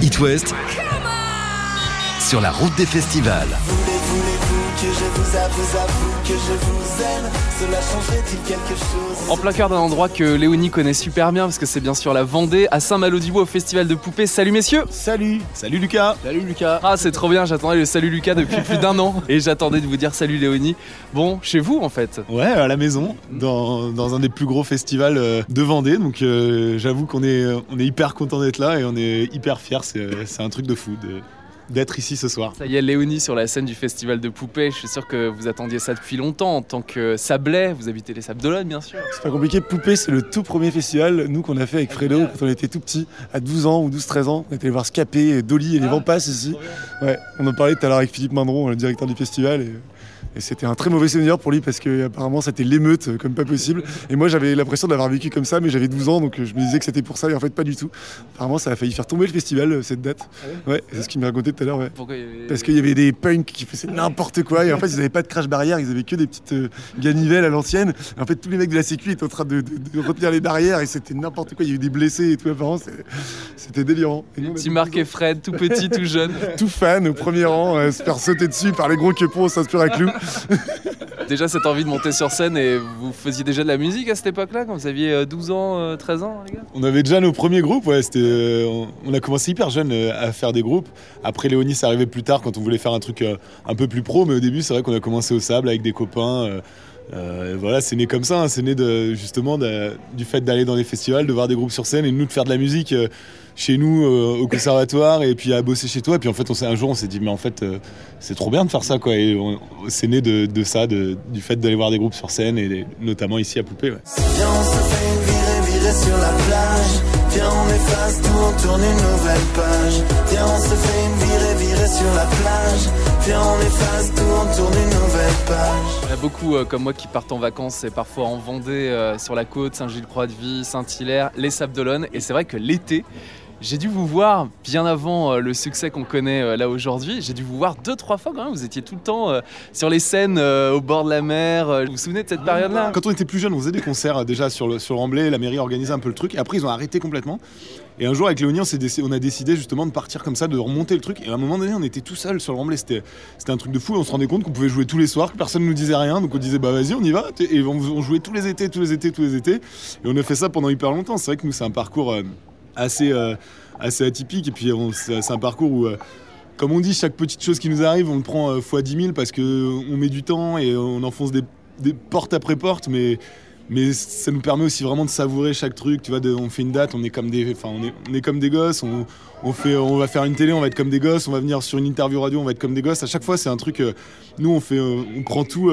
It West sur la route des festivals. Que je vous avoue, avoue que je vous aime. Cela changerait-il quelque chose? En plein cœur d'un endroit que Léonie connaît super bien parce que c'est bien sûr la Vendée, à Saint-Malo-du-Bois au festival de poupées. Salut messieurs! Salut! Salut Lucas! Salut Lucas! Ah c'est trop bien, j'attendais le salut Lucas depuis plus d'un an. Et j'attendais de vous dire salut Léonie. Bon, chez vous en fait. Ouais, à la maison, dans, dans un des plus gros festivals euh, de Vendée, donc euh, j'avoue qu'on est, on est hyper content d'être là et on est hyper fiers, c'est, c'est un truc de fou. De d'être ici ce soir. Ça y est, Léonie sur la scène du Festival de Poupées. Je suis sûr que vous attendiez ça depuis longtemps en tant que Sablé. Vous habitez les Sables d'Olonne, bien sûr. C'est pas compliqué. Poupées, c'est le tout premier festival, nous, qu'on a fait avec Fredo quand on était tout petit, à 12 ans ou 12-13 ans. On était allé voir Scapé, Dolly et les ah, Vampas ici. Ouais, on en parlait tout à l'heure avec Philippe Mindron, le directeur du festival. Et et c'était un très mauvais souvenir pour lui parce que apparemment c'était l'émeute comme pas possible. Et moi j'avais l'impression d'avoir vécu comme ça, mais j'avais 12 ans donc je me disais que c'était pour ça et en fait pas du tout. Apparemment ça a failli faire tomber le festival cette date. Ah ouais, c'est ce qu'il m'a raconté tout à l'heure. Ouais. Parce qu'il y avait des punks qui faisaient n'importe quoi et en fait ils n'avaient pas de crash barrière, ils avaient que des petites euh, ganivelles à l'ancienne. En fait tous les mecs de la sécu étaient en train de, retenir les barrières et c'était n'importe quoi. Il y avait des blessés et tout apparemment c'était délirant. petit Marc et Fred, tout petit, tout jeune, tout fan au premier rang, euh, se faire sauter dessus par les gros quepons, on s'inspire à clou. Déjà cette envie de monter sur scène et vous faisiez déjà de la musique à cette époque-là quand vous aviez 12 euh, ans, 13 euh, ans On avait déjà nos premiers groupes, ouais, euh, on a commencé hyper jeune à faire des groupes. Après Léonie c'est arrivé plus tard quand on voulait faire un truc un peu plus pro mais au début c'est vrai qu'on a commencé au sable avec des copains. Voilà, c'est né comme ça, hein. c'est né de, justement du fait d'aller dans des festivals, de voir des groupes sur scène et nous de faire de la musique chez nous euh, au conservatoire et puis à bosser chez toi. Et puis en fait, on un jour, on s'est dit, mais en fait, euh, c'est trop bien de faire ça, quoi. Et c'est né de, ça, du fait d'aller voir des groupes sur scène et notamment ici à Poupée. Viens, on se fait sur la plage. Viens, on efface tout, on tourne une nouvelle page. Viens, on se fait sur la plage. Viens, on efface tout, on tourne une. Il y a beaucoup euh, comme moi qui partent en vacances et parfois en Vendée, sur la côte, Saint-Gilles-Croix-de-Vie, Saint-Hilaire, les Sables d'Olonne. Et c'est vrai que l'été, j'ai dû vous voir bien avant euh, le succès qu'on connaît euh, là aujourd'hui. J'ai dû vous voir deux, trois fois quand même. Vous étiez tout le temps euh, sur les scènes au bord de la mer. Vous vous souvenez de cette période-là? Quand on était plus jeune, on faisait des concerts déjà sur le, sur le Remblai. La mairie organisait un peu le truc. Et après, ils ont arrêté complètement. Et un jour, avec Léonie, on, a décidé justement de partir comme ça, de remonter le truc. Et à un moment donné, on était tout seul sur le Remblai. C'était un truc de fou. On se rendait compte qu'on pouvait jouer tous les soirs, que personne ne nous disait rien. Donc on disait, bah vas-y, on y va. Et on, jouait tous les étés, tous les étés, tous les étés. Et on a fait ça pendant hyper longtemps. C'est vrai que nous, c'est un parcours assez assez atypique. Et puis c'est un parcours où, euh, comme on dit, chaque petite chose qui nous arrive, on le prend euh, fois 10 000 parce qu'on met du temps et on enfonce des, portes après portes. Mais, mais ça nous permet aussi vraiment de savourer chaque truc. Tu vois, on fait une date, on est comme des, enfin, on est, on est comme des gosses. On, fait, on va faire une télé, on va être comme des gosses. On va venir sur une interview radio, on va être comme des gosses. À chaque fois, c'est un truc. Euh, nous, on fait, on prend tout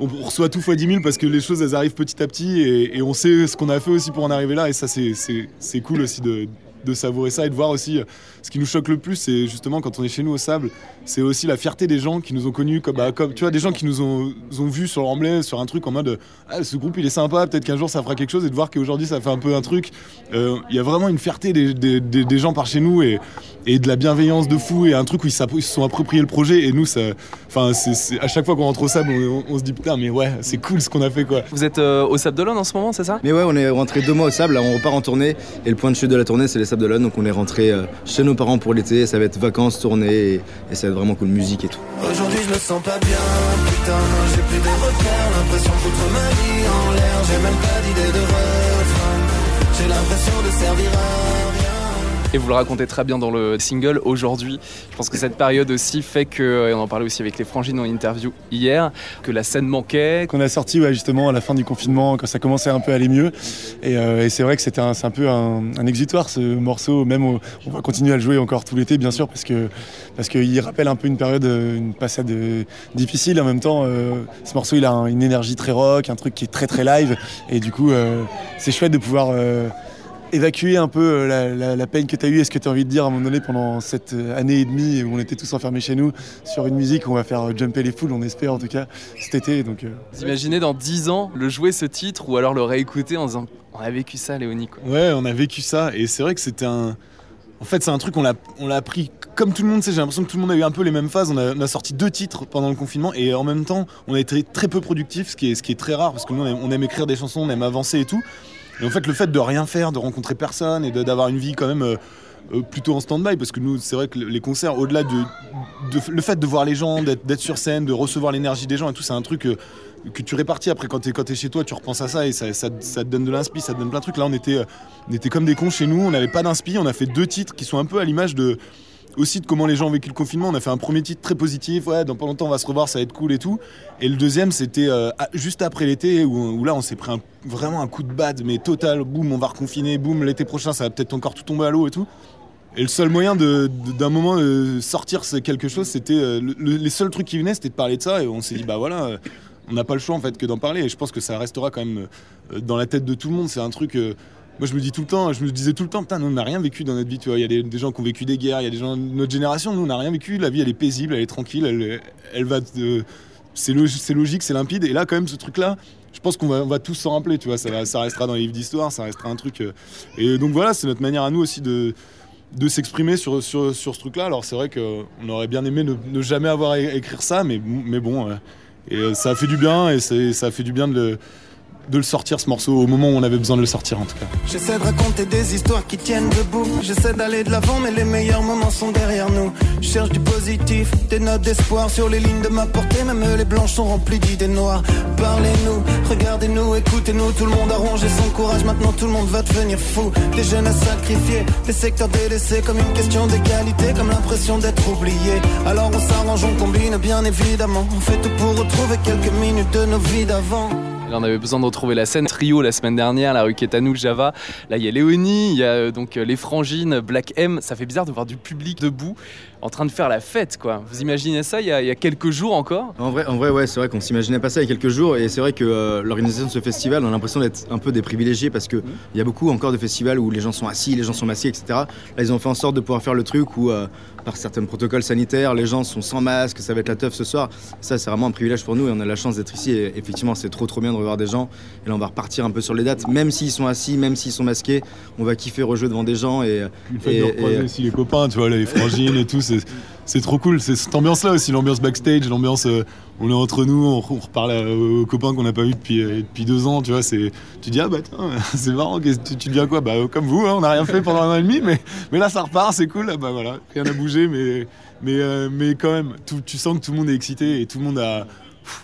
on reçoit tout fois 10 000 parce que les choses elles arrivent petit à petit et, et on sait ce qu'on a fait aussi pour en arriver là. Et ça c'est cool aussi de, de savourer ça et de voir aussi euh, ce qui nous choque le plus, c'est justement quand on est chez nous au sable, c'est aussi la fierté des gens qui nous ont connus, comme, bah, comme tu vois, des gens qui nous ont, ont vus sur l'emblée, sur un truc en mode ah, ce groupe il est sympa, peut-être qu'un jour ça fera quelque chose et de voir qu'aujourd'hui ça fait un peu un truc. Euh, il y a vraiment une fierté des, des, gens par chez nous et, et, de la bienveillance de fou et un truc où ils, se sont appropriés le projet et nous, ça, enfin, c'est, à chaque fois qu'on rentre au sable, on, se dit putain, mais ouais, c'est cool ce qu'on a fait quoi. Vous êtes euh, au Sable d'Olonne en ce moment, c'est ça? Mais ouais, on est rentré deux mois au sable, là on repart en tournée et le point de chute de la tournée c'est les Sables d'Olonne, donc on est rentré euh, chez nos parents pour l'été, ça va être vacances, tournée et, et ça va être vraiment cool, musique et tout. Aujourd'hui je me sens pas bien, putain, j'ai plus de repères, l'impression de foutre ma vie en l'air, j'ai même pas d'idée de refrain, j'ai l'impression de servir à et vous le racontez très bien dans le single aujourd'hui. Je pense que cette période aussi fait que, et on en parlait aussi avec les frangines en interview hier, que la scène manquait. Qu'on a sorti justement à la fin du confinement, quand ça commençait un peu à aller mieux. Et, euh, c'est vrai que c'était un, un, peu un, exutoire ce morceau. Même on va continuer à le jouer encore tout l'été bien sûr parce parce qu'il rappelle un peu une période, une passade difficile. En même temps, euh, ce morceau il a une énergie très rock, un truc qui est très très live. Et du coup, euh, c'est chouette de pouvoir évacuer un peu euh, la, peine que tu as eue et ce que tu as envie de dire à un moment donné pendant cette euh, année et demie où on était tous enfermés chez nous sur une musique où on va faire euh, jumper les foules, on espère en tout cas cet été. Donc, Vous imaginez dans 10 ans le jouer ce titre ou alors le réécouter en disant on a vécu ça Léonie Ouais, on a vécu ça et c'est vrai que c'était un. En fait, c'est un truc, on l'a, on l'a appris comme tout le monde, j'ai l'impression que tout le monde a eu un peu les mêmes phases. On a, sorti deux titres pendant le confinement et en même temps, on a été très peu productif, ce qui est, ce qui est très rare parce que nous, on aime écrire des chansons, on aime avancer et tout. Et en fait, le fait de rien faire, de rencontrer personne et d'avoir une vie quand même euh, euh, plutôt en stand-by parce que nous, c'est vrai que les concerts, au-delà de, le fait de voir les gens, d'être sur scène, de recevoir l'énergie des gens et tout, c'est un truc euh, que tu répartis après quand t'es chez toi, tu repenses à ça et ça, te donne de l'inspi, ça te donne plein de trucs. Là, on était, on était comme des cons chez nous, on n'avait pas d'inspi, on a fait deux titres qui sont un peu à l'image de aussi de comment les gens ont vécu le confinement. On a fait un premier titre très positif, ouais, dans pas longtemps on va se revoir, ça va être cool et tout. Et le deuxième, c'était euh, juste après l'été où, là on s'est pris vraiment un coup de bad, mais total, boum, on va reconfiner, boum, l'été prochain ça va peut-être encore tout tomber à l'eau et tout. Et le seul moyen d'un moment de sortir quelque chose, c'était euh, le- le- les seuls trucs qui venaient, c'était de parler de ça. Et on s'est dit, bah voilà, euh, on n'a pas le choix en fait que d'en parler. Et je pense que ça restera quand même euh, dans la tête de tout le monde. C'est un truc. Moi, je me dis tout le temps, je me disais tout le temps, putain, nous, on n'a rien vécu dans notre vie. Tu vois, il y a des, gens qui ont vécu des guerres, il y a des gens de notre génération. Nous, on n'a rien vécu. La vie, elle est paisible, elle est tranquille, elle, elle va. c'est log- c'est logique, c'est limpide. Et là, quand même, ce truc-là, je pense qu'on va, on va tous s'en rappeler. Tu vois, ça, restera dans les livres d'histoire, ça restera un truc. euh, et donc voilà, c'est notre manière à nous aussi de de s'exprimer sur, sur, sur ce truc-là. Alors c'est vrai qu'on aurait bien aimé ne, jamais avoir à écrire ça, mais, mais bon, euh, euh, ça a fait du bien, et ça a fait du bien de le, de le sortir ce morceau au moment où on avait besoin de le sortir en tout cas. J'essaie de raconter des histoires qui tiennent debout. J'essaie d'aller de l'avant, mais les meilleurs moments sont derrière nous. Je cherche du positif, des notes d'espoir sur les lignes de ma portée. Même les blanches sont remplies d'idées noires. Parlez-nous, regardez-nous, écoutez-nous. Tout le monde a rongé son courage, maintenant tout le monde va devenir fou. Des jeunes à sacrifier, des secteurs délaissés comme une question d'égalité, comme l'impression d'être oublié. Alors on s'arrange, on combine bien évidemment. On fait tout pour retrouver quelques minutes de nos vies d'avant. On avait besoin de retrouver la scène trio la semaine dernière, la rue nous, Java. Là, il y a Léonie, il y a euh, donc euh, les Frangines, Black M. Ça fait bizarre de voir du public debout en train de faire la fête, quoi. Vous imaginez ça il y a, il y a quelques jours encore? En vrai, en vrai ouais, c'est vrai qu'on s'imaginait pas ça il y a quelques jours et c'est vrai que euh, l'organisation de ce festival, on a l'impression d'être un peu des privilégiés parce que il y a beaucoup encore de festivals où les gens sont assis, les gens sont masqués, etc. Là, ils ont fait en sorte de pouvoir faire le truc où, euh, par certains protocoles sanitaires, les gens sont sans masque, ça va être la teuf ce soir. Ça, c'est vraiment un privilège pour nous et on a la chance d'être ici. Et effectivement, c'est trop trop bien de revoir des gens. Et là, on va repartir un peu sur les dates, même s'ils sont assis, même s'ils sont masqués, on va kiffer rejouer devant des gens et Le fait Et- de et- aussi les copains, tu vois, les frangines et tout, c'est, c'est trop cool. C'est cette ambiance-là aussi, l'ambiance backstage, l'ambiance, euh, on est entre nous, on, reparle aux copains qu'on n'a pas vus depuis, euh, depuis deux ans, tu vois. Tu dis, ah bah tiens, c'est marrant, tu, tu deviens quoi? Bah euh, comme vous, hein, on n'a rien fait pendant un an et demi, mais, mais là ça repart, c'est cool, ah bah voilà, rien n'a bougé, mais, mais, mais quand même, tu sens que tout le monde est excité et tout le monde a,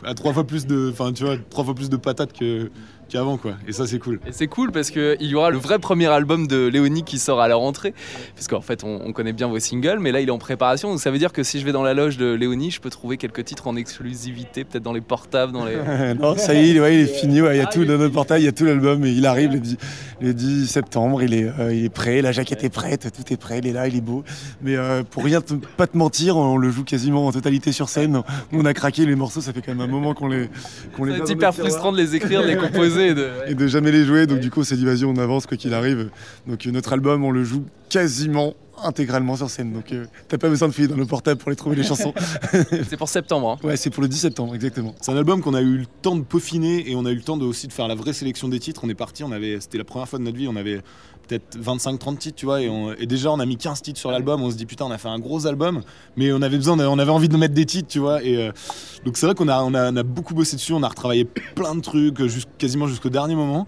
a trois fois plus de, enfin tu vois, trois fois plus de patates que, qu'avant, quoi. Et ça c'est cool. Et c'est cool parce qu'il y aura le vrai premier album de Léonie qui sort à la rentrée. Parce qu'en fait, on, on connaît bien vos singles, mais là, il est en préparation. Donc ça veut dire que si je vais dans la loge de Léonie, je peux trouver quelques titres en exclusivité, peut-être dans les portables, dans les. non, ça y est, ouais, il est fini. ouais, il y a Ah, tout dans notre portail, il y a tout l'album. Et il arrive le 10, le 10 septembre. Il est, euh, il est prêt. La jaquette est prête. Tout est prêt. Il est là. Il est beau. Mais euh, pour rien pas te mentir, on le joue quasiment en totalité sur scène. On a craqué les morceaux. Ça fait quand même un moment qu'on les, qu'on les C'est hyper frustrant de les écrire, de les composer. Et de- et de jamais les jouer. Donc du coup, on s'est dit vas-y, on avance quoi qu'il arrive. Donc euh, notre album, on le joue quasiment intégralement sur scène. Donc euh, t'as pas besoin de fouiller dans nos portables pour les trouver les chansons. C'est pour septembre. hein. Ouais, c'est pour le 10 septembre, exactement. C'est un album qu'on a eu le temps de peaufiner et on a eu le temps de, aussi de faire la vraie sélection des titres. On est parti, on avait, c'était la première fois de notre vie, on avait peut-être 25-30 titres, tu vois, et, déjà on a mis 15 titres sur l'album. On se dit putain, on a fait un gros album, mais on avait besoin, on avait envie de mettre des titres, tu vois. Et euh, donc c'est vrai qu'on a, beaucoup bossé dessus, on a retravaillé plein de trucs, jus- quasiment jusqu'au dernier moment.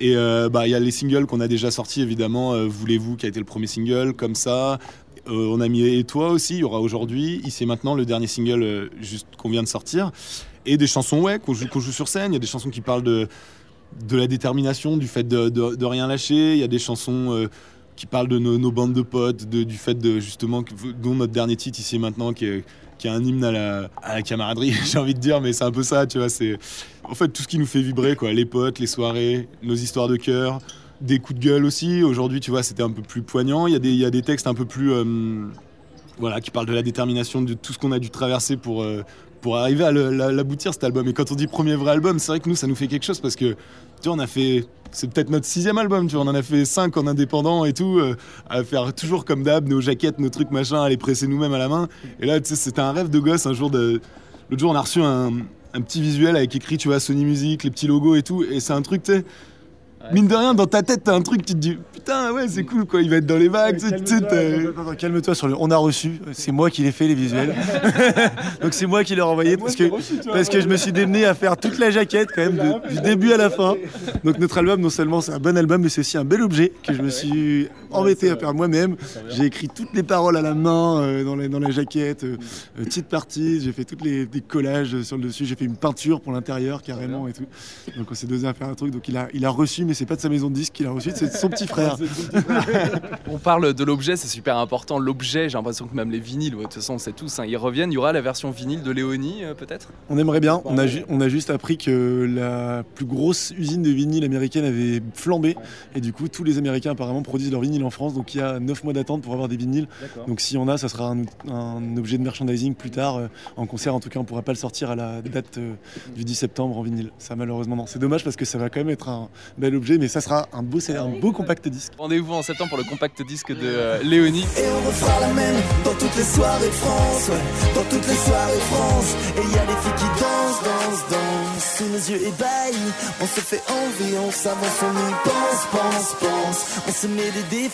Et euh, bah il y a les singles qu'on a déjà sortis évidemment. euh, Voulez-vous qui a été le premier single, comme ça. Euh, on a mis Et toi aussi, il y aura aujourd'hui, ici et maintenant, le dernier single euh, juste qu'on vient de sortir. Et des chansons, ouais, qu'on joue sur scène. Il y a des chansons qui parlent de, de la détermination, du fait de, rien lâcher. Il y a des chansons euh, qui parlent de nos, bandes de potes, du fait de justement, dont notre dernier titre ici maintenant, qui est, un hymne à la, camaraderie, j'ai envie de dire, mais c'est un peu ça, tu vois. C'est en fait tout ce qui nous fait vibrer, quoi. Les potes, les soirées, nos histoires de cœur des coups de gueule aussi. Aujourd'hui, tu vois, c'était un peu plus poignant. Il y a des, il y a des textes un peu plus. euh, voilà, qui parlent de la détermination, de tout ce qu'on a dû traverser pour, euh, pour arriver à l'aboutir cet album. Et quand on dit premier vrai album, c'est vrai que nous, ça nous fait quelque chose parce que, tu vois, on a fait. C'est peut-être notre sixième album, tu vois, on en a fait cinq en indépendant et tout, euh, à faire toujours comme d'hab, nos jaquettes, nos trucs, machin, à les presser nous-mêmes à la main. Et là, tu c'était un rêve de gosse un jour. L'autre jour, on a reçu un, un petit visuel avec écrit, tu vois, Sony Music, les petits logos et tout. Et c'est un truc, tu sais. Mine de rien, dans ta tête, t'as un truc, tu te dis putain, ouais, c'est cool quoi, il va être dans les vagues. tu sais, Calme-toi sur le. On a reçu. C'est moi qui l'ai fait les visuels. Donc c'est moi qui l'ai envoyé parce que parce que je me suis démené à faire toute la jaquette quand même de- du début à la fin. Donc notre album, non seulement c'est un bon album, mais c'est aussi un bel objet que je me suis embêté à faire moi-même. J'ai écrit toutes les paroles à la main euh, dans, la, dans la jaquette, euh, euh, petite partie. J'ai fait toutes les des collages sur le dessus. J'ai fait une peinture pour l'intérieur carrément et tout. Donc on s'est dosé à faire un truc. Donc il a, il a reçu, mais c'est pas de sa maison de disque qu'il a reçu, c'est de son petit frère. On parle de l'objet, c'est super important. L'objet, j'ai l'impression que même les vinyles, de toute façon, on sait tous, hein, ils reviennent. Il y aura la version vinyle de Léonie, euh, peut-être? On aimerait bien. On a, on a juste appris que la plus grosse usine de vinyle américaine avait flambé. Et du coup, tous les Américains apparemment produisent leur vinyle en France. Donc il y a 9 mois d'attente pour avoir des vinyles. Donc si on a, ça sera un, un objet de merchandising plus tard. euh, en concert, en tout cas, on pourra pas le sortir à la date euh, du 10 septembre en vinyle. Ça, malheureusement, non. C'est dommage parce que ça va quand même être un bel objet. Mais ça sera un beau, un beau compact disque. Rendez-vous en septembre pour le compact disque de euh, Léonie. Et on refera la même dans toutes les soirées de France, ouais, dans toutes les soirées de France. Et y a des filles qui dansent, dansent, dansent. Sous nos yeux ébahis, on se fait envie, on s'avance, on y pense, pense, pense. On se met des défis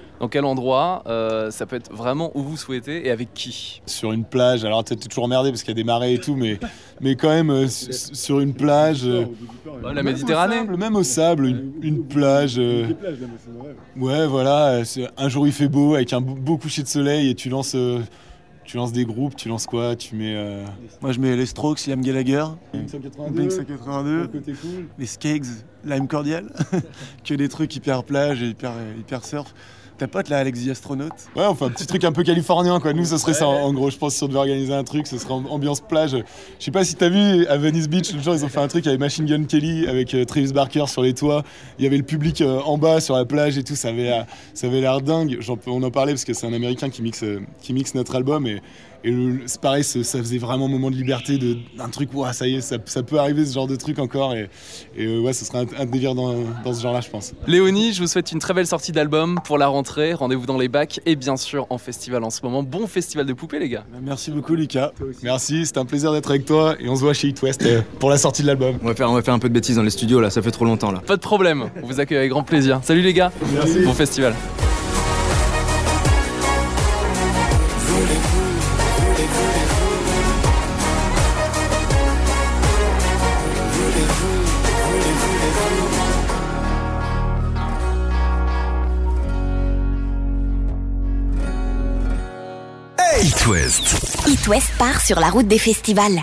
Dans quel endroit Euh, Ça peut être vraiment où vous souhaitez et avec qui? Sur une plage, alors peut-être toujours emmerdé parce qu'il y a des marées et tout, mais, mais quand même euh, sur une plage. euh, Bah, La Méditerranée sable, même au sable, une, une plage. euh, ouais, voilà. Un jour il fait beau avec un beau, coucher de soleil et tu lances, euh, tu lances des groupes. Tu lances quoi? Tu mets. euh, Moi, je mets les Strokes, Liam Gallagher, Blink Blink 182, les Skeggs, Lime Cordial, que des trucs hyper plage et hyper, hyper surf. Ta pote là, Alex the Astronaute, Ouais, enfin un petit truc un peu californien quoi. Nous, ce serait ça en gros. Je pense si on devait organiser un truc, ce serait en- ambiance plage. Je sais pas si t'as vu à Venice Beach, le jour ils ont fait un truc avec Machine Gun Kelly, avec euh, Travis Barker sur les toits. Il y avait le public euh, en bas sur la plage et tout. Ça avait, euh, ça avait l'air dingue. On en parlait parce que c'est un Américain qui mixe, euh, qui mixe notre album et, et le- c'est pareil, ça faisait vraiment un moment de liberté, de, un truc. Ouah, ça y est, ça, ça peut arriver ce genre de truc encore et, et, euh, ouais, ce serait un, un délire dans, dans ce genre-là, je pense. Léonie, je vous souhaite une très belle sortie d'album pour la rentrée. Rendez-vous dans les bacs et bien sûr en festival en ce moment. Bon festival de poupées, les gars. Bah, merci beaucoup Lucas. Merci, c'était un plaisir d'être avec toi et on se voit chez It West euh, pour la sortie de l'album. On va, faire, on va faire un peu de bêtises dans les studios là, ça fait trop longtemps là. Pas de problème, on vous accueille avec grand plaisir. Salut les gars, bon festival. It West. Part sur la route des festivals.